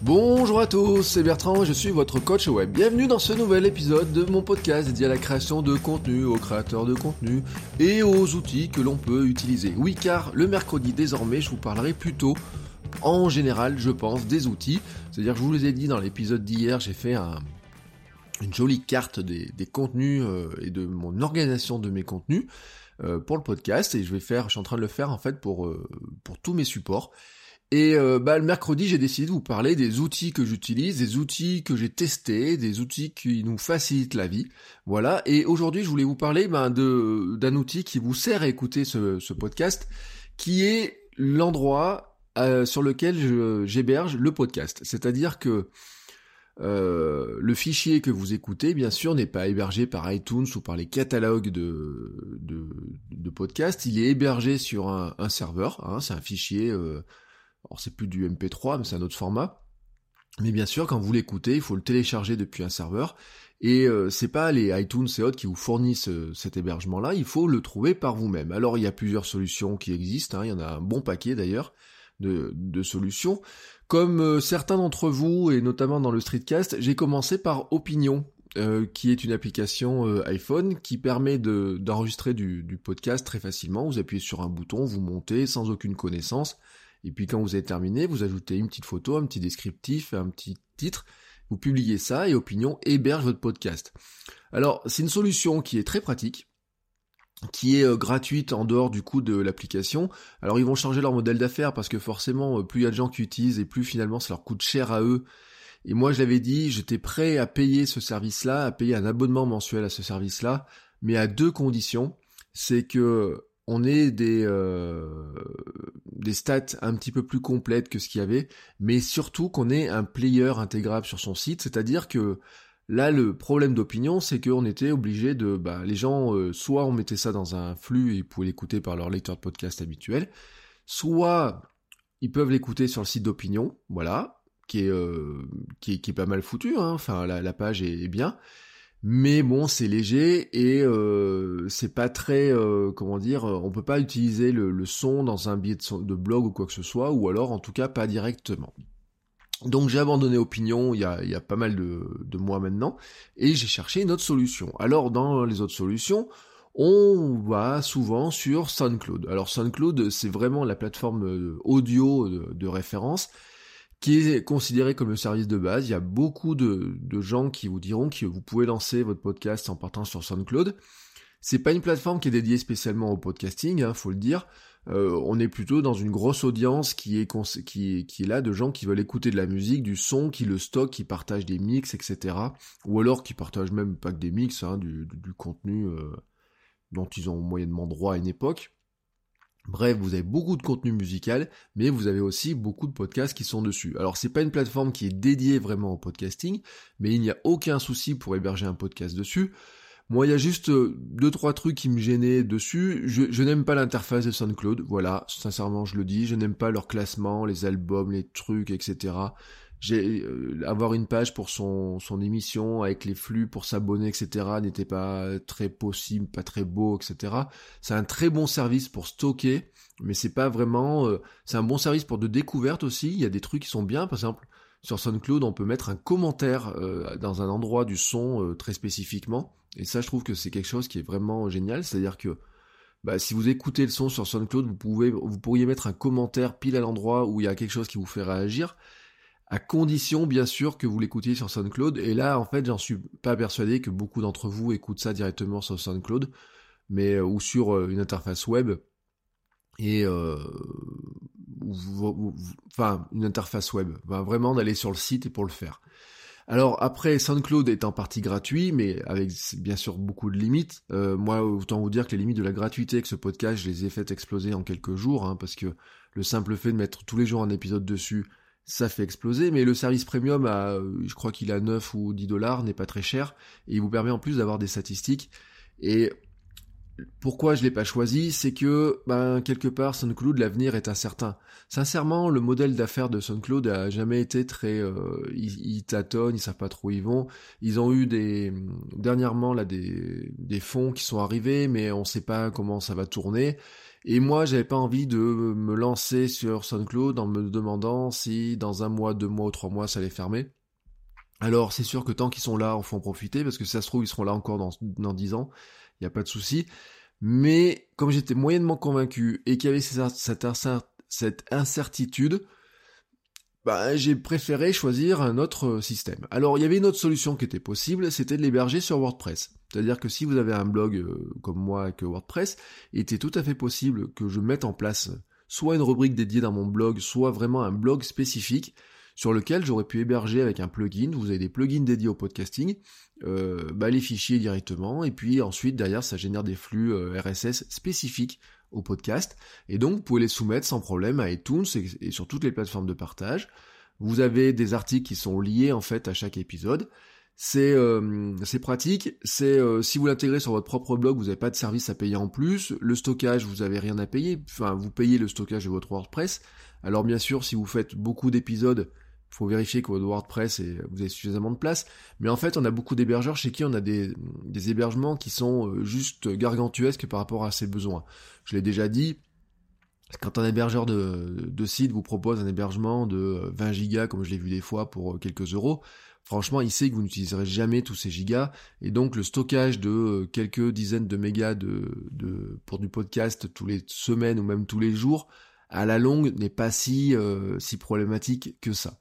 Bonjour à tous, c'est Bertrand, je suis votre coach web. Bienvenue dans ce nouvel épisode de mon podcast dédié à la création de contenu, aux créateurs de contenu et aux outils que l'on peut utiliser. Oui, car le mercredi désormais, je vous parlerai plutôt en général, je pense, des outils. C'est-à-dire que je vous les ai dit dans l'épisode d'hier, j'ai fait une jolie carte des, contenus euh, et de mon organisation de mes contenus euh, pour le podcast et je vais faire, je suis en train de le faire en fait pour, euh, pour tous mes supports. Et euh, bah, le mercredi, j'ai décidé de vous parler des outils que j'utilise, des outils que j'ai testés, des outils qui nous facilitent la vie. Voilà. Et aujourd'hui, je voulais vous parler ben, de d'un outil qui vous sert à écouter ce, podcast, qui est l'endroit euh, sur lequel j'héberge le podcast. C'est-à-dire que euh, le fichier que vous écoutez, bien sûr, n'est pas hébergé par iTunes ou par les catalogues de, de, podcasts. Il est hébergé sur un, serveur. Hein, c'est un fichier alors c'est plus du MP3, mais c'est un autre format. Mais bien sûr, quand vous l'écoutez, il faut le télécharger depuis un serveur. Et euh, c'est pas les iTunes et autres qui vous fournissent euh, cet hébergement-là, il faut le trouver par vous-même. Alors il y a plusieurs solutions qui existent, hein. il y en a un bon paquet d'ailleurs de, solutions. Comme euh, certains d'entre vous, et notamment dans le streetcast, j'ai commencé par Opinion, qui est une application iPhone qui permet d'enregistrer du, du podcast très facilement. Vous appuyez sur un bouton, vous montez sans aucune connaissance. Et puis quand vous avez terminé, vous ajoutez une petite photo, un petit descriptif, un petit titre, vous publiez ça et Opinion héberge votre podcast. Alors c'est une solution qui est très pratique, qui est euh, gratuite en dehors du coût de l'application. Alors ils vont changer leur modèle d'affaires parce que forcément euh, plus il y a de gens qui utilisent et plus finalement ça leur coûte cher à eux. Et moi je l'avais dit, j'étais prêt à payer ce service-là, à payer un abonnement mensuel à ce service-là, mais à deux conditions. C'est que on ait des, euh, des stats un petit peu plus complètes que ce qu'il y avait, mais surtout qu'on ait un player intégrable sur son site, c'est-à-dire que là le problème d'opinion c'est qu'on était obligé de bah, les gens euh, soit on mettait ça dans un flux et ils pouvaient l'écouter par leur lecteur de podcast habituel, soit ils peuvent l'écouter sur le site d'opinion, voilà, qui est, euh, qui est, pas mal foutu, hein. enfin la page est bien, mais bon c'est léger et euh, c'est pas très euh, comment dire on peut pas utiliser le, son dans un billet de, blog ou quoi que ce soit ou alors en tout cas pas directement donc j'ai abandonné Opinion il y a, il a pas mal de, de mois maintenant et j'ai cherché une autre solution alors dans les autres solutions on va souvent sur SoundCloud. Alors SoundCloud, c'est vraiment la plateforme euh, audio de référence qui est considéré comme le service de base. Il y a beaucoup de, gens qui vous diront que vous pouvez lancer votre podcast en partant sur SoundCloud. C'est pas une plateforme qui est dédiée spécialement au podcasting, hein, faut le dire. Euh, on est plutôt dans une grosse audience qui est, qui, qui est là de gens qui veulent écouter de la musique, du son, qui le stockent, qui partagent des mix, etc. Ou alors qui partagent même pas que des mix, hein, du, contenu euh, dont ils ont moyennement droit à une époque. Bref, vous avez beaucoup de contenu musical, mais vous avez aussi beaucoup de podcasts qui sont dessus. Alors c'est pas une plateforme qui est dédiée vraiment au podcasting, mais il n'y a aucun souci pour héberger un podcast dessus. Moi, il y a juste euh, deux trois trucs qui me gênaient dessus. Je, n'aime pas l'interface de SoundCloud, voilà, sincèrement je le dis. Je n'aime pas leur classement, les albums, les trucs, etc euh, avoir une page pour son, son émission avec les flux pour s'abonner etc n'était pas très possible pas très beau etc c'est un très bon service pour stocker mais c'est pas vraiment euh, c'est un bon service pour de découverte aussi. Il y a des trucs qui sont bien par exemple sur SoundCloud on peut mettre un commentaire euh, dans un endroit du son très spécifiquement. Et ça je trouve que c'est quelque chose qui est vraiment génial. C'est à dire que bah, si vous écoutez le son sur SoundCloud, vous pouvez, vous pourriez mettre un commentaire pile à l'endroit où il y a quelque chose qui vous fait réagir à condition bien sûr que vous l'écoutiez sur SoundCloud. Et là, en fait, j'en suis pas persuadé que beaucoup d'entre vous écoutent ça directement sur SoundCloud, mais euh, ou sur euh, une interface web et euh, enfin une interface web. vraiment d'aller sur le site et pour le faire. Alors après, SoundCloud est en partie gratuit, mais avec bien sûr beaucoup de limites. moi, autant vous dire que les limites de la gratuité avec ce podcast, je les ai fait exploser en quelques jours, hein, parce que le simple fait de mettre tous les jours un épisode dessus, ça fait exploser, mais le service premium, à, je crois qu'il a 9 ou 10 dollars, n'est pas très cher, et il vous permet en plus d'avoir des statistiques. Et pourquoi je l'ai pas choisi, c'est que ben quelque part SoundCloud l'avenir est incertain. Sincèrement, le modèle d'affaires de SoundCloud a jamais été très euh, ils, tâtonnent, ils savent pas trop où ils vont. Ils ont eu des dernièrement là des des fonds qui sont arrivés mais on sait pas comment ça va tourner. Et moi, j'avais pas envie de me lancer sur SoundCloud en me demandant si dans un mois, deux mois ou trois mois ça allait fermer. Alors, c'est sûr que tant qu'ils sont là, on faut en profiter parce que ça se trouve, ils seront là encore dans dans dix ans il n'y a pas de souci. Mais comme j'étais moyennement convaincu et qu'il y avait cette, cette incertitude, bah, j'ai préféré choisir un autre système. Alors il y avait une autre solution qui était possible, c'était de l'héberger sur WordPress. C'est-à-dire que si vous avez un blog euh, comme moi avec WordPress, il était tout à fait possible que je mette en place soit une rubrique dédiée dans mon blog, soit vraiment un blog spécifique sur lequel j'aurais pu héberger avec un plugin. Vous avez des plugins dédiés au podcasting, euh, bah, les fichiers directement, et puis ensuite derrière ça génère des flux euh, RSS spécifiques au podcast, et donc vous pouvez les soumettre sans problème à iTunes et, sur toutes les plateformes de partage. Vous avez des articles qui sont liés en fait à chaque épisode. C'est euh, pratique. C'est euh, si vous l'intégrez sur votre propre blog, vous n'avez pas de service à payer en plus. Le stockage, vous n'avez rien à payer. Enfin, vous payez le stockage de votre WordPress. Alors bien sûr, si vous faites beaucoup d'épisodes, il faut vérifier que votre WordPress et vous avez suffisamment de place. Mais en fait, on a beaucoup d'hébergeurs chez qui on a des, hébergements qui sont euh, juste gargantuesques par rapport à ses besoins. Je l'ai déjà dit, quand un hébergeur de, de site vous propose un hébergement de 20 gigas, comme je l'ai vu des fois pour euh, quelques euros, franchement, il sait que vous n'utiliserez jamais tous ces gigas, et donc le stockage de euh, quelques dizaines de mégas de, pour du podcast tous les semaines ou même tous les jours, à la longue n'est pas si, si problématique que ça.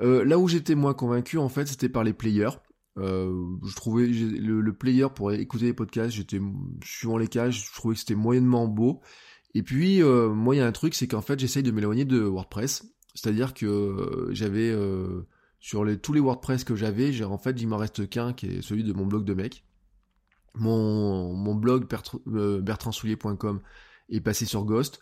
Euh, là où j'étais moins convaincu, en fait, c'était par les players. Euh, je trouvais le, player pour écouter les podcasts, j'étais suivant les cas, je trouvais que c'était moyennement beau. Et puis euh, moi il y a un truc, c'est qu'en fait j'essaye de m'éloigner de WordPress, c'est-à-dire que j'avais sur les, tous les WordPress que j'avais, j'ai en fait il m'en reste qu'un qui est celui de mon blog de mec. Mon, mon blog bertrandsoulier.com est passé sur Ghost.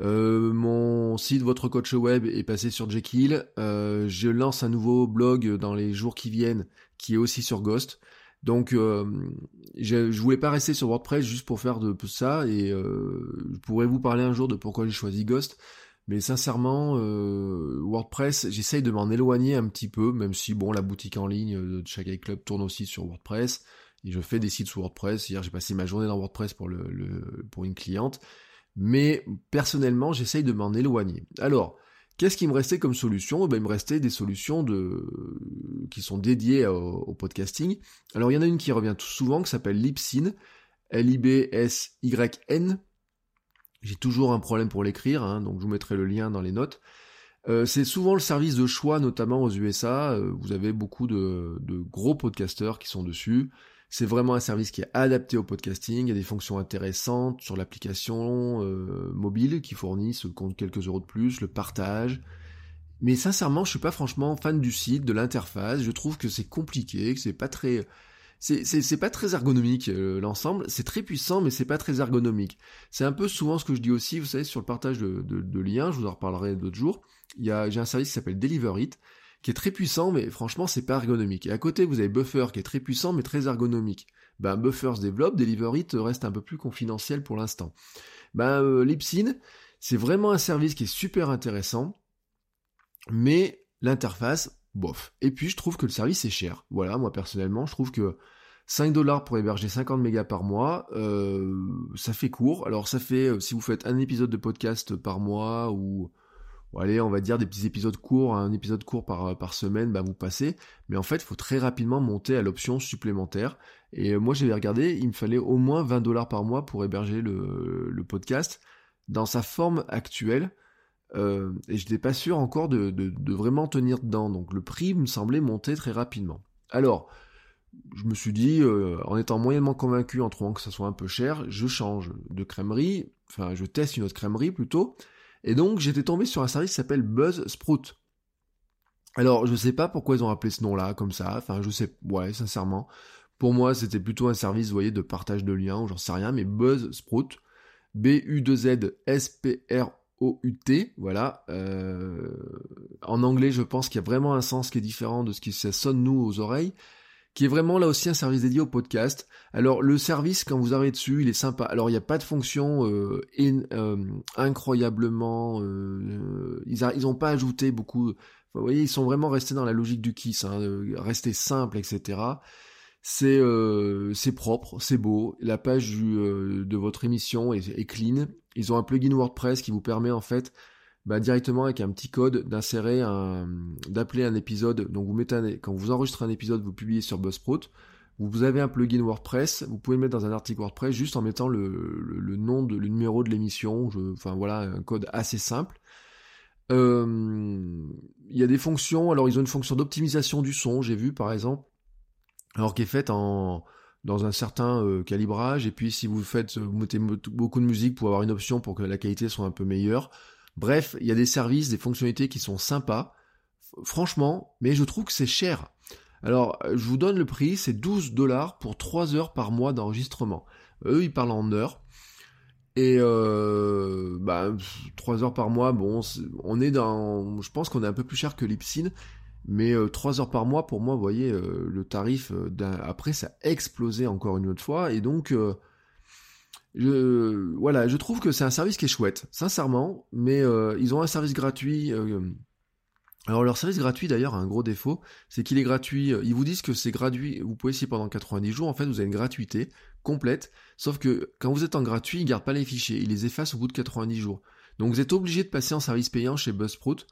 Euh, mon site Votre Coach Web est passé sur Jekyll. Euh, je lance un nouveau blog dans les jours qui viennent qui est aussi sur Ghost. Donc euh, je, je voulais pas rester sur WordPress juste pour faire de ça et je pourrais vous parler un jour de pourquoi j'ai choisi Ghost. Mais sincèrement, WordPress, j'essaye de m'en éloigner un petit peu, même si bon, la boutique en ligne de Shagai Club tourne aussi sur WordPress. Et je fais des sites sur WordPress. Hier, j'ai passé ma journée dans WordPress pour une cliente mais personnellement, j'essaye de m'en éloigner. Alors, qu'est-ce qui me restait comme solution? Eh ben, Il me restait des solutions qui sont dédiées au, podcasting. Alors, il y en a une qui revient tout souvent, qui s'appelle Libsyn, L-I-B-S-Y-N. J'ai toujours un problème pour l'écrire, hein, donc je vous mettrai le lien dans les notes. Euh, c'est souvent le service de choix, notamment aux USA. Euh, vous avez beaucoup de, de gros podcasteurs qui sont dessus. C'est vraiment un service qui est adapté au podcasting. Il y a des fonctions intéressantes sur l'application euh, mobile qui fournissent compte quelques euros de plus, le partage. Mais sincèrement, je suis pas franchement fan du site, de l'interface. Je trouve que c'est compliqué, que c'est pas très, c'est pas très ergonomique euh, l'ensemble. C'est très puissant, mais c'est pas très ergonomique. C'est un peu souvent ce que je dis aussi, vous savez, sur le partage de, de liens. Je vous en reparlerai d'autres jours. J'ai un service qui s'appelle Deliverit qui est très puissant, mais franchement, c'est pas ergonomique. Et à côté, vous avez Buffer, qui est très puissant, mais très ergonomique. Ben, Buffer se développe, Deliverit reste un peu plus confidentiel pour l'instant. Ben, euh, Lipsyn, c'est vraiment un service qui est super intéressant, mais l'interface, bof. Et puis, je trouve que le service est cher. Voilà, moi, personnellement, je trouve que 5 dollars pour héberger 50 mégas par mois, euh, ça fait court. Alors ça fait, euh, si vous faites un épisode de podcast par mois ou allez, on va dire des petits épisodes courts, un épisode court par, par semaine, bah vous passez. Mais en fait, il faut très rapidement monter à l'option supplémentaire. Et euh, moi, j'avais regardé, il me fallait au moins 20 dollars par mois pour héberger le podcast dans sa forme actuelle. Euh, et je n'étais pas sûr encore de, vraiment tenir dedans. Donc le prix me semblait monter très rapidement. Alors, je me suis dit, euh, en étant moyennement convaincu, en trouvant que ça soit un peu cher, je change de crèmerie, enfin je teste une autre crèmerie plutôt, et donc j'étais tombé sur un service qui s'appelle Buzzsprout. Alors je sais pas pourquoi ils ont appelé ce nom-là comme ça, enfin je sais, ouais sincèrement. Pour moi c'était plutôt un service, vous voyez, de partage de liens, ou j'en sais rien, mais Buzzsprout, B-U-2-Z-S-P-R-O-U-T, O-U-T, voilà. en anglais, je pense qu'il y a vraiment un sens qui est différent de ce qui ça sonne nous aux oreilles qui est vraiment là aussi un service dédié au podcast. Alors le service, quand vous arrivez dessus, il est sympa. Alors il n'y a pas de fonction euh, euh, incroyablement... Euh, ils n'ont pas ajouté beaucoup... vous voyez, ils sont vraiment restés dans la logique du Kiss, hein, rester simple, etc. C'est c'est propre, c'est beau. La page de votre émission est, est, clean. Ils ont un plugin WordPress qui vous permet en fait bah, directement avec un petit code d'insérer un, d'appeler un épisode. Donc vous mettez quand vous enregistrez un épisode, vous publiez sur Buzzsprout. Vous avez un plugin WordPress, vous pouvez le mettre dans un article WordPress juste en mettant le, le, nom de le numéro de l'émission. Enfin voilà, un code assez simple. Euh, il y a des fonctions. Alors ils ont une fonction d'optimisation du son, j'ai vu par exemple, alors qui est faite en dans un certain euh, calibrage. Et puis si vous faites, vous mettez beaucoup de musique pour avoir une option pour que la qualité soit un peu meilleure. Bref, il y a des services, des fonctionnalités qui sont sympas, franchement, mais je trouve que c'est cher. Alors, je vous donne le prix, c'est 12 dollars pour 3 heures par mois d'enregistrement. Eux, ils parlent en heures. Et euh, bah, 3 heures par mois, bon, on est dans... Je pense qu'on est un peu plus cher que Lipsyn, mais 3 euh, heures par mois, pour moi, vous voyez, euh, le tarif, après, ça a explosé encore une autre fois, et donc je, voilà, je trouve que c'est un service qui est chouette, sincèrement, mais euh, ils ont un service gratuit. Euh, alors leur service gratuit d'ailleurs a un gros défaut, c'est qu'il est gratuit. Euh, ils vous disent que c'est gratuit, vous pouvez essayer pendant 90 jours, en fait vous avez une gratuité complète, sauf que quand vous êtes en gratuit, ils gardent pas les fichiers, ils les effacent au bout de 90 jours. Donc vous êtes obligé de passer en service payant chez Buzzsprout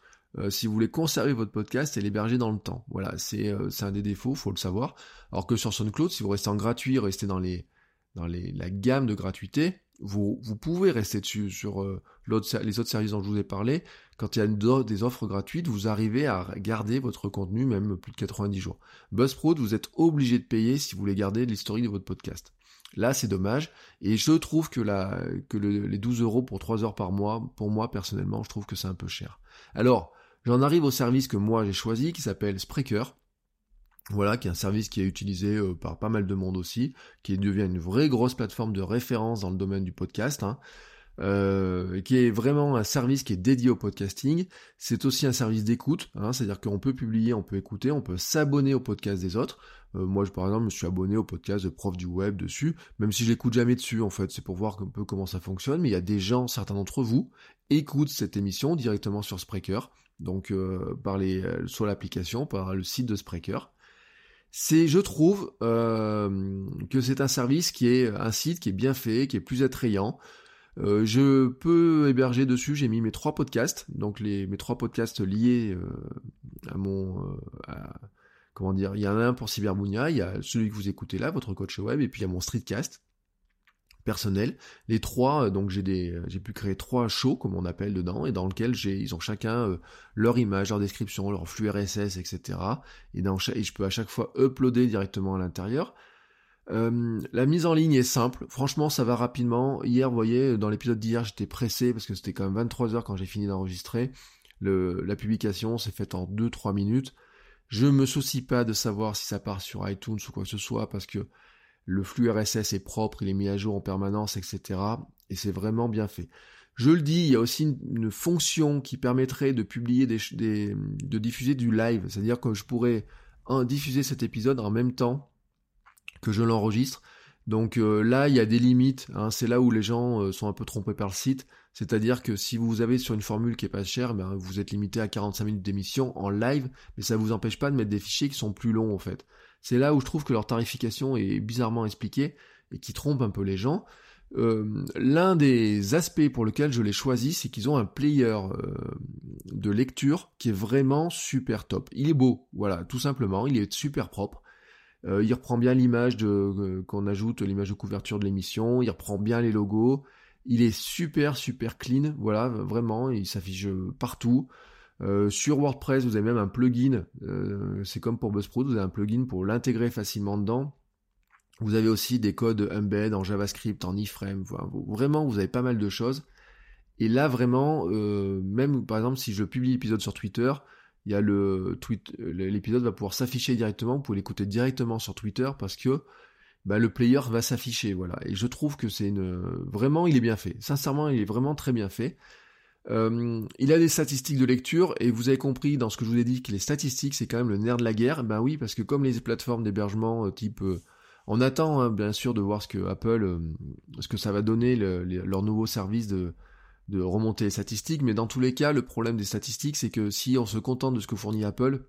si vous voulez conserver votre podcast et l'héberger dans le temps. Voilà, c'est un des défauts, faut le savoir. Alors que sur SoundCloud, si vous restez en gratuit, restez dans les dans la gamme de gratuité, vous, vous pouvez rester dessus sur euh, les autres services dont je vous ai parlé. Quand il y a des offres gratuites, vous arrivez à garder votre contenu même plus de 90 jours. Buzzsprout, vous êtes obligé de payer si vous voulez garder l'historique de votre podcast. Là, c'est dommage. Et je trouve que, la, que les 12 euros pour 3 heures par mois, pour moi personnellement, je trouve que c'est un peu cher. Alors, j'en arrive au service que moi j'ai choisi, qui s'appelle Spreaker. Voilà, qui est un service qui est utilisé euh, par pas mal de monde aussi, qui devient une vraie grosse plateforme de référence dans le domaine du podcast, hein, euh, qui est vraiment un service qui est dédié au podcasting. C'est aussi un service d'écoute, hein, c'est-à-dire qu'on peut publier, on peut écouter, on peut s'abonner au podcast des autres. Euh, moi, par exemple, je me suis abonné au podcast de Prof du Web dessus, même si je jamais dessus, en fait, c'est pour voir un peu comment ça fonctionne. Mais il y a des gens, certains d'entre vous, écoutent cette émission directement sur Spreaker, donc par les, sur l'application, par le site de Spreaker. C'est, je trouve, euh, que c'est un service qui est un site qui est bien fait, qui est plus attrayant. Euh, je peux héberger dessus, j'ai mis mes trois podcasts, donc les, mes trois podcasts liés euh, à mon... comment dire, il y en a un pour Cybermounia, il y a celui que vous écoutez là, votre coach web, et puis il y a mon streetcast personnel. Les trois, euh, donc euh, j'ai pu créer trois shows comme on appelle dedans et dans lequel j'ai, ils ont chacun euh, leur image, leur description, leur flux RSS, etc. Et, dans, je peux à chaque fois uploader directement à l'intérieur. la mise en ligne est simple, franchement ça va rapidement. Hier, vous voyez, dans l'épisode d'hier, j'étais pressé parce que c'était quand même 23 heures quand j'ai fini d'enregistrer. La publication s'est faite en 2-3 minutes. Je me soucie pas de savoir si ça part sur iTunes ou quoi que ce soit parce que le flux RSS est propre, il est mis à jour en permanence, etc. Et c'est vraiment bien fait. Je le dis, il y a aussi une, fonction qui permettrait de publier de diffuser du live, c'est-à-dire que je pourrais diffuser cet épisode en même temps que je l'enregistre. Donc euh, là, il y a des limites. Hein. c'est là où les gens euh, sont un peu trompés par le site. C'est-à-dire que si vous avez sur une formule qui est pas chère, ben, vous êtes limité à 45 minutes d'émission en live, mais ça ne vous empêche pas de mettre des fichiers qui sont plus longs en fait. C'est là où je trouve que leur tarification est bizarrement expliquée et qui trompe un peu les gens. Euh, l'un des aspects pour lequel je l'ai choisi, c'est qu'ils ont un player de lecture qui est vraiment super top. Il est beau, voilà, tout simplement, il est super propre. Euh, il reprend bien l'image de qu'on ajoute l'image de couverture de l'émission, il reprend bien les logos. Il est super super clean, voilà, vraiment, il s'affiche partout. Euh, sur WordPress, vous avez même un plugin, euh, c'est comme pour Buzzsprout, vous avez un plugin pour l'intégrer facilement dedans. Vous avez aussi des codes embed en JavaScript, en iframe, vraiment vous avez pas mal de choses. Et là vraiment, euh, même par exemple si je publie l'épisode sur Twitter, il y a le tweet, l'épisode va pouvoir s'afficher directement, vous pouvez l'écouter directement sur Twitter parce que bah, le player va s'afficher, voilà. Et je trouve que c'est une, vraiment il est bien fait. Sincèrement, il est vraiment très bien fait. Euh, il a des statistiques de lecture et vous avez compris dans ce que je vous ai dit que les statistiques c'est quand même le nerf de la guerre. Ben oui, parce que comme les plateformes d'hébergement euh, type, euh, on attend hein, bien sûr de voir ce que Apple, ce que ça va donner leur nouveau service de, de remonter les statistiques. Mais dans tous les cas, le problème des statistiques c'est que si on se contente de ce que fournit Apple,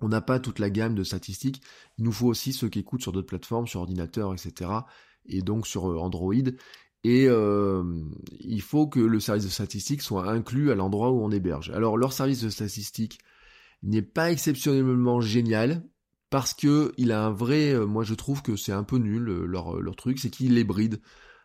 on n'a pas toute la gamme de statistiques. Il nous faut aussi ceux qui écoutent sur d'autres plateformes, sur ordinateur, etc. Et donc sur Android. Et euh, il faut que le service de statistique soit inclus à l'endroit où on héberge. Alors leur service de statistique n'est pas exceptionnellement génial parce que il a un vrai, euh, moi je trouve que c'est un peu nul euh, leur, leur truc, c'est qu'il les bride.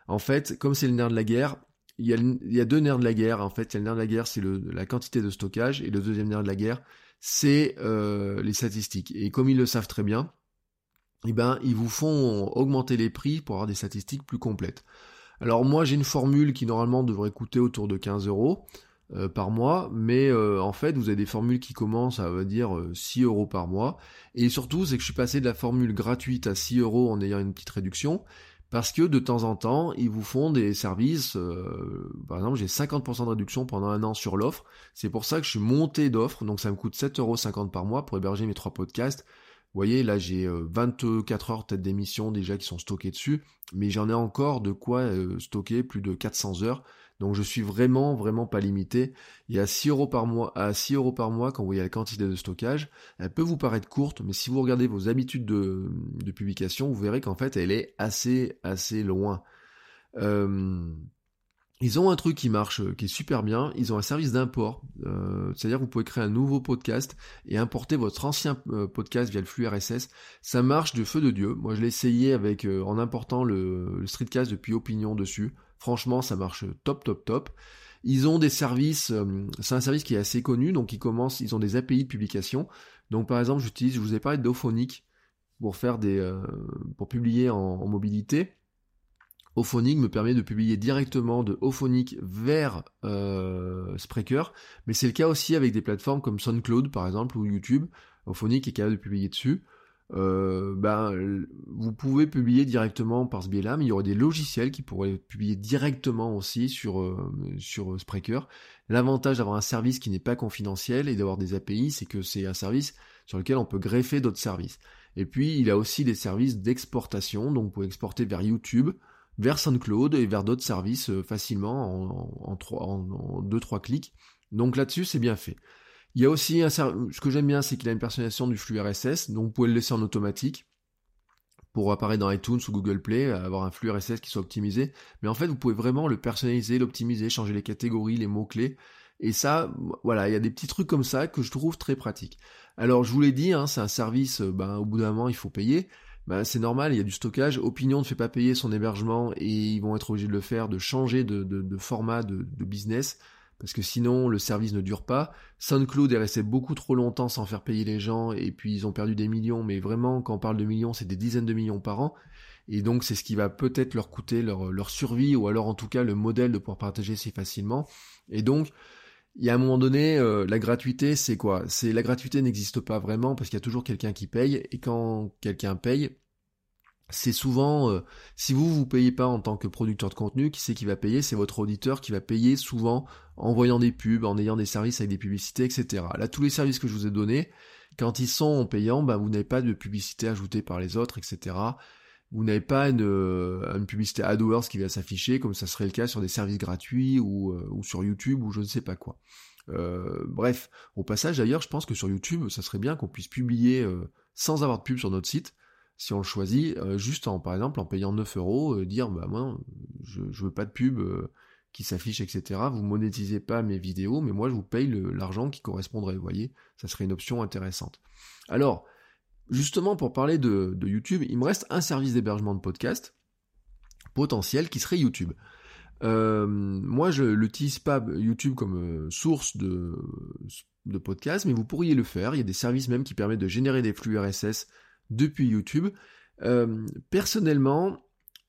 En fait, comme c'est le nerf de la guerre, il y, a, deux nerfs de la guerre. En fait, il y a le nerf de la guerre, c'est la quantité de stockage, et le deuxième nerf de la guerre, c'est euh, les statistiques. Et comme ils le savent très bien, eh ben, ils vous font augmenter les prix pour avoir des statistiques plus complètes. Alors moi j'ai une formule qui normalement devrait coûter autour de 15 euros euh, par mois, mais euh, en fait vous avez des formules qui commencent à dire 6 euh, euros par mois. Et surtout c'est que je suis passé de la formule gratuite à 6 euros en ayant une petite réduction, parce que de temps en temps ils vous font des services, par exemple j'ai 50% de réduction pendant un an sur l'offre, c'est pour ça que je suis monté d'offre, donc ça me coûte 7,50 euros par mois pour héberger mes trois podcasts. Vous voyez, là j'ai 24 heures peut-être d'émissions déjà qui sont stockées dessus, mais j'en ai encore de quoi euh, stocker plus de 400 heures. Donc je suis vraiment, vraiment pas limité. Il y a 6 euros par mois, à 6 euros par mois quand vous voyez la quantité de stockage. Elle peut vous paraître courte, mais si vous regardez vos habitudes de, publication, vous verrez qu'en fait elle est assez, assez loin. Euh, ils ont un truc qui marche, euh, qui est super bien. Ils ont un service d'import, euh, c'est-à-dire que vous pouvez créer un nouveau podcast et importer votre ancien podcast via le flux RSS. Ça marche de feu de dieu. Moi, je l'ai essayé avec en important le, streetcast depuis Opinion dessus. Franchement, ça marche top, top, top. Ils ont des services, c'est un service qui est assez connu, donc ils commencent, ils ont des API de publication. Donc par exemple, j'utilise, je vous ai parlé d'Ophonic pour faire des, pour publier en mobilité. Ophonic me permet de publier directement de Ophonic vers euh, Spreaker, mais c'est le cas aussi avec des plateformes comme SoundCloud par exemple ou YouTube. Ophonic est capable de publier dessus. Euh, ben, vous pouvez publier directement par ce biais-là, mais il y aurait des logiciels qui pourraient publier directement aussi sur, euh, sur Spreaker. L'avantage d'avoir un service qui n'est pas confidentiel et d'avoir des API, c'est que c'est un service sur lequel on peut greffer d'autres services. Et puis, il a aussi des services d'exportation, donc vous pouvez exporter vers YouTube, vers SoundCloud et vers d'autres services euh, facilement en, en, deux trois clics. Donc là-dessus, c'est bien fait. Il y a aussi un ce que j'aime bien, c'est qu'il a une personnalisation du flux RSS, donc vous pouvez le laisser en automatique pour apparaître dans iTunes ou Google Play, avoir un flux RSS qui soit optimisé. Mais en fait, vous pouvez vraiment le personnaliser, l'optimiser, changer les catégories, les mots-clés. Et ça, voilà, il y a des petits trucs comme ça que je trouve très pratiques. Alors, je vous l'ai dit, hein, c'est un service, euh, ben, au bout d'un moment, il faut payer. Bah, c'est normal, il y a du stockage. Opinion ne fait pas payer son hébergement et ils vont être obligés de le faire, de changer de, format de, business parce que sinon le service ne dure pas. SoundCloud est resté beaucoup trop longtemps sans faire payer les gens et puis ils ont perdu des millions, mais vraiment quand on parle de millions, c'est des dizaines de millions par an. Et donc c'est ce qui va peut-être leur coûter leur, leur survie ou alors en tout cas le modèle de pouvoir partager si facilement. Et donc il y a un moment donné, euh, la gratuité, c'est quoi? C'est la gratuité n'existe pas vraiment parce qu'il y a toujours quelqu'un qui paye et quand quelqu'un paye, c'est souvent euh, si vous vous payez pas en tant que producteur de contenu, qui c'est qui va payer? C'est votre auditeur qui va payer souvent en voyant des pubs, en ayant des services avec des publicités, etc. Là, tous les services que je vous ai donnés, quand ils sont payants, ben, vous n'avez pas de publicité ajoutée par les autres, etc vous n'avez pas une, euh, une, publicité AdWords qui va s'afficher comme ça serait le cas sur des services gratuits ou, euh, sur YouTube ou je ne sais pas quoi. Bref, au passage d'ailleurs, je pense que sur YouTube, ça serait bien qu'on puisse publier sans avoir de pub sur notre site, si on le choisit, juste en par exemple en payant 9 euros, dire bah moi je, je veux pas de pub qui s'affiche, etc. Vous monétisez pas mes vidéos, mais moi je vous paye l'argent qui correspondrait, vous voyez, ça serait une option intéressante. Alors, justement pour parler de, YouTube, il me reste un service d'hébergement de podcast potentiel qui serait YouTube. Euh, moi, je n'utilise pas YouTube comme euh, source de, de podcast, mais vous pourriez le faire. Il y a des services même qui permettent de générer des flux RSS depuis YouTube. Euh, personnellement,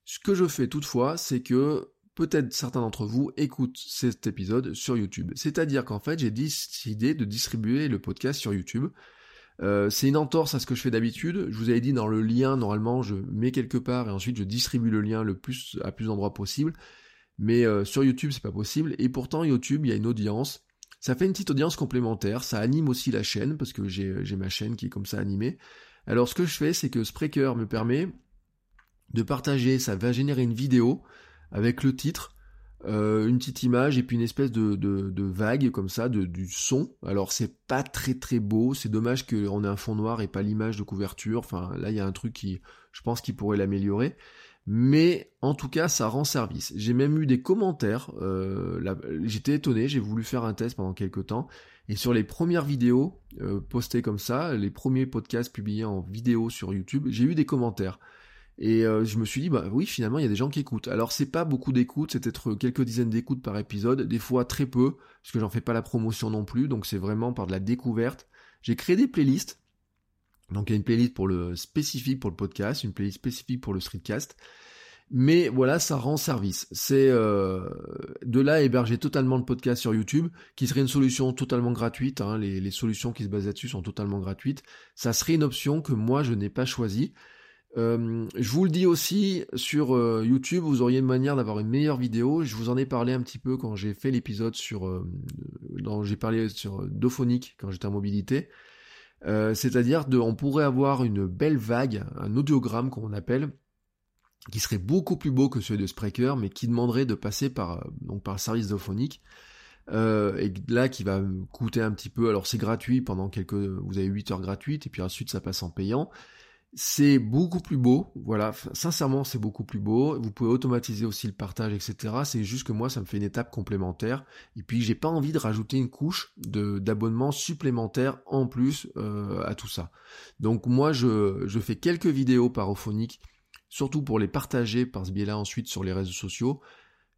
ce que je fais toutefois, c'est que peut-être certains d'entre vous écoutent cet épisode sur YouTube. C'est-à-dire qu'en fait, j'ai décidé de distribuer le podcast sur YouTube. Euh, c'est une entorse à ce que je fais d'habitude. Je vous avais dit dans le lien, normalement, je mets quelque part et ensuite je distribue le lien le plus à plus d'endroits possible. Mais euh, sur YouTube, c'est pas possible. Et pourtant, YouTube, il y a une audience. Ça fait une petite audience complémentaire. Ça anime aussi la chaîne, parce que j'ai ma chaîne qui est comme ça animée. Alors, ce que je fais, c'est que Spreaker me permet de partager. Ça va générer une vidéo avec le titre euh, une petite image et puis une espèce de, vague comme ça, de, du son. Alors c'est pas très très beau, c'est dommage qu'on ait un fond noir et pas l'image de couverture. Enfin là il y a un truc qui, je pense, qui pourrait l'améliorer. Mais en tout cas, ça rend service. J'ai même eu des commentaires. Euh, J'étais étonné. J'ai voulu faire un test pendant quelques temps. Et sur les premières vidéos euh, postées comme ça, les premiers podcasts publiés en vidéo sur YouTube, j'ai eu des commentaires. Et euh, je me suis dit, bah oui, finalement, il y a des gens qui écoutent. Alors, c'est pas beaucoup d'écoutes, c'est peut-être quelques dizaines d'écoutes par épisode, des fois très peu, parce que j'en fais pas la promotion non plus, donc c'est vraiment par de la découverte. J'ai créé des playlists. Donc, il y a une playlist pour le spécifique pour le podcast, une playlist spécifique pour le streetcast. Mais voilà, ça rend service. C'est euh, de là héberger totalement le podcast sur YouTube, qui serait une solution totalement gratuite. Hein. les, les, solutions qui se basent là-dessus sont totalement gratuites. Ça serait une option que moi je n'ai pas choisie. Euh, je vous le dis aussi, sur euh, YouTube, vous auriez une manière d'avoir une meilleure vidéo. Je vous en ai parlé un petit peu quand j'ai fait l'épisode sur... Euh, j'ai parlé sur Dophonic quand j'étais en mobilité. C'est-à-dire, de, on pourrait avoir une belle vague, un audiogramme qu'on appelle, qui serait beaucoup plus beau que celui de Spreaker, mais qui demanderait de passer par, donc par service Dophonic. et là qui va coûter un petit peu, alors c'est gratuit pendant quelques, vous avez 8 heures gratuites, et puis ensuite ça passe en payant, c'est beaucoup plus beau, voilà, sincèrement c'est beaucoup plus beau, vous pouvez automatiser aussi le partage, etc. C'est juste que moi ça me fait une étape complémentaire, et puis j'ai pas envie de rajouter une couche d'abonnement supplémentaire en plus euh, à tout ça. Donc moi je, je fais quelques vidéos parophoniques, surtout pour les partager par ce biais-là ensuite sur les réseaux sociaux,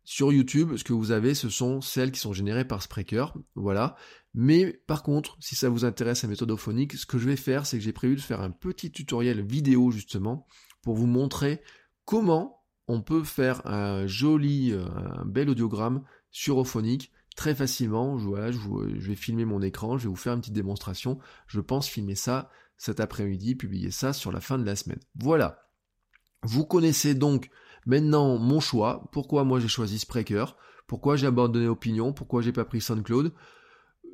sur YouTube, ce que vous avez, ce sont celles qui sont générées par Spreaker, voilà. Mais par contre, si ça vous intéresse la méthode ophonique, ce que je vais faire, c'est que j'ai prévu de faire un petit tutoriel vidéo justement pour vous montrer comment on peut faire un joli, euh, un bel audiogramme sur Ophonic très facilement. Je, vais filmer mon écran, je vais vous faire une petite démonstration. Je pense filmer ça cet après-midi, publier ça sur la fin de la semaine. Voilà. Vous connaissez donc Maintenant, mon choix, pourquoi moi j'ai choisi Spreaker, pourquoi j'ai abandonné Opinion, pourquoi j'ai pas pris SoundCloud?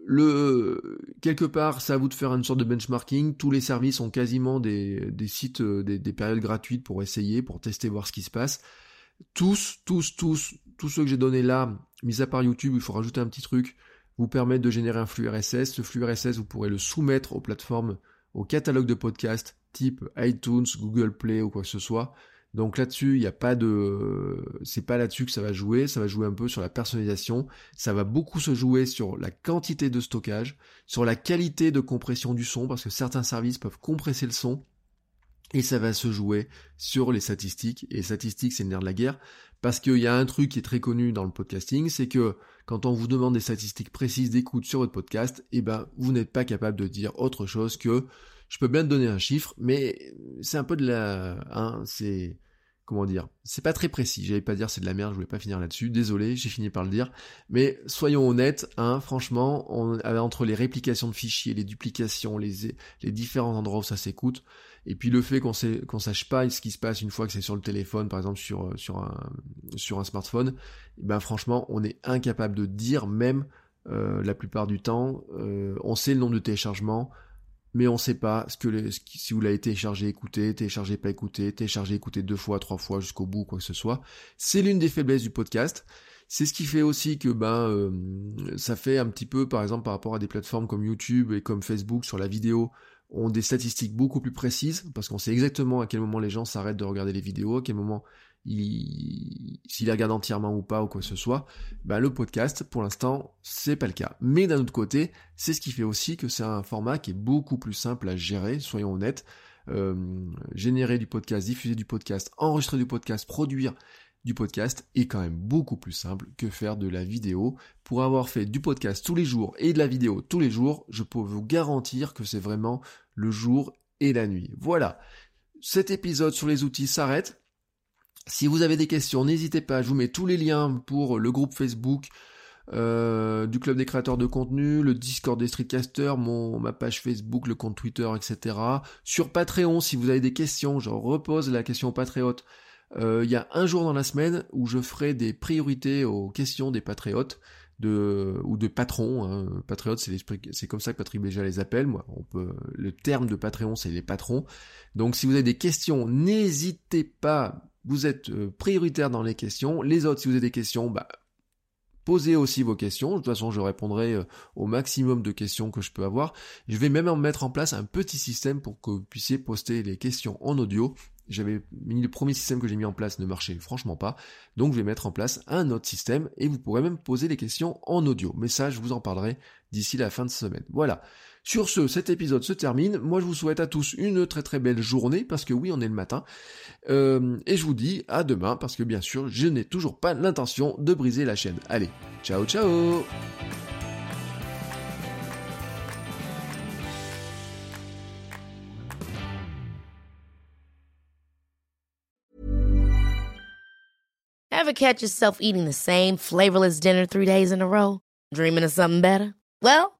Le, quelque part, c'est à vous de faire une sorte de benchmarking. Tous les services ont quasiment des, sites, euh, des, des, périodes gratuites pour essayer, pour tester, voir ce qui se passe. Tous, tous, tous, tous ceux que j'ai donnés là, mis à part YouTube, il faut rajouter un petit truc, vous permettent de générer un flux RSS. Ce flux RSS, vous pourrez le soumettre aux plateformes, au catalogue de podcasts type iTunes, Google Play ou quoi que ce soit. Donc là-dessus, il n'y a pas de, c'est pas là-dessus que ça va jouer. Ça va jouer un peu sur la personnalisation. Ça va beaucoup se jouer sur la quantité de stockage, sur la qualité de compression du son, parce que certains services peuvent compresser le son. Et ça va se jouer sur les statistiques. Et statistiques, c'est le nerf de la guerre. Parce qu'il y a un truc qui est très connu dans le podcasting, c'est que quand on vous demande des statistiques précises d'écoute sur votre podcast, eh ben, vous n'êtes pas capable de dire autre chose que je peux bien te donner un chiffre, mais c'est un peu de la, hein, c'est, comment dire, c'est pas très précis. J'allais pas dire c'est de la merde, je voulais pas finir là-dessus. Désolé, j'ai fini par le dire. Mais soyons honnêtes, hein, franchement, on, entre les réplications de fichiers, les duplications, les, les différents endroits où ça s'écoute, et puis le fait qu'on qu'on sache pas ce qui se passe une fois que c'est sur le téléphone, par exemple sur sur un sur un smartphone, ben franchement, on est incapable de dire même euh, la plupart du temps. Euh, on sait le nombre de téléchargements mais on sait pas ce que si vous l'avez téléchargé, écouté, téléchargé, pas écouté, téléchargé, écouté deux fois, trois fois jusqu'au bout, quoi que ce soit. C'est l'une des faiblesses du podcast. C'est ce qui fait aussi que ben euh, ça fait un petit peu, par exemple, par rapport à des plateformes comme YouTube et comme Facebook sur la vidéo, ont des statistiques beaucoup plus précises parce qu'on sait exactement à quel moment les gens s'arrêtent de regarder les vidéos, à quel moment s'il regarde entièrement ou pas ou quoi que ce soit, bah le podcast, pour l'instant, c'est pas le cas. Mais d'un autre côté, c'est ce qui fait aussi que c'est un format qui est beaucoup plus simple à gérer, soyons honnêtes. Euh, générer du podcast, diffuser du podcast, enregistrer du podcast, produire du podcast est quand même beaucoup plus simple que faire de la vidéo. Pour avoir fait du podcast tous les jours et de la vidéo tous les jours, je peux vous garantir que c'est vraiment le jour et la nuit. Voilà. Cet épisode sur les outils s'arrête. Si vous avez des questions, n'hésitez pas, je vous mets tous les liens pour le groupe Facebook euh, du Club des créateurs de contenu, le Discord des streetcasters, mon, ma page Facebook, le compte Twitter, etc. Sur Patreon, si vous avez des questions, je repose la question au Patriote. Euh, il y a un jour dans la semaine où je ferai des priorités aux questions des patriotes de, ou de patrons. Hein. Patriotes, c'est, c'est comme ça que Patrick Béja les appelle. Moi, on peut, le terme de Patreon, c'est les patrons. Donc si vous avez des questions, n'hésitez pas. Vous êtes euh, prioritaire dans les questions. Les autres, si vous avez des questions, bah, Posez aussi vos questions. De toute façon, je répondrai euh, au maximum de questions que je peux avoir. Je vais même mettre en place un petit système pour que vous puissiez poster les questions en audio. J'avais mis le premier système que j'ai mis en place ne marchait franchement pas. Donc je vais mettre en place un autre système et vous pourrez même poser les questions en audio. Mais ça, je vous en parlerai d'ici la fin de semaine. Voilà. Sur ce, cet épisode se termine. Moi, je vous souhaite à tous une très très belle journée, parce que oui, on est le matin. Euh, et je vous dis à demain, parce que bien sûr, je n'ai toujours pas l'intention de briser la chaîne. Allez, ciao ciao Ever catch yourself eating the same flavorless dinner three days in a row? Dreaming of something better? Well,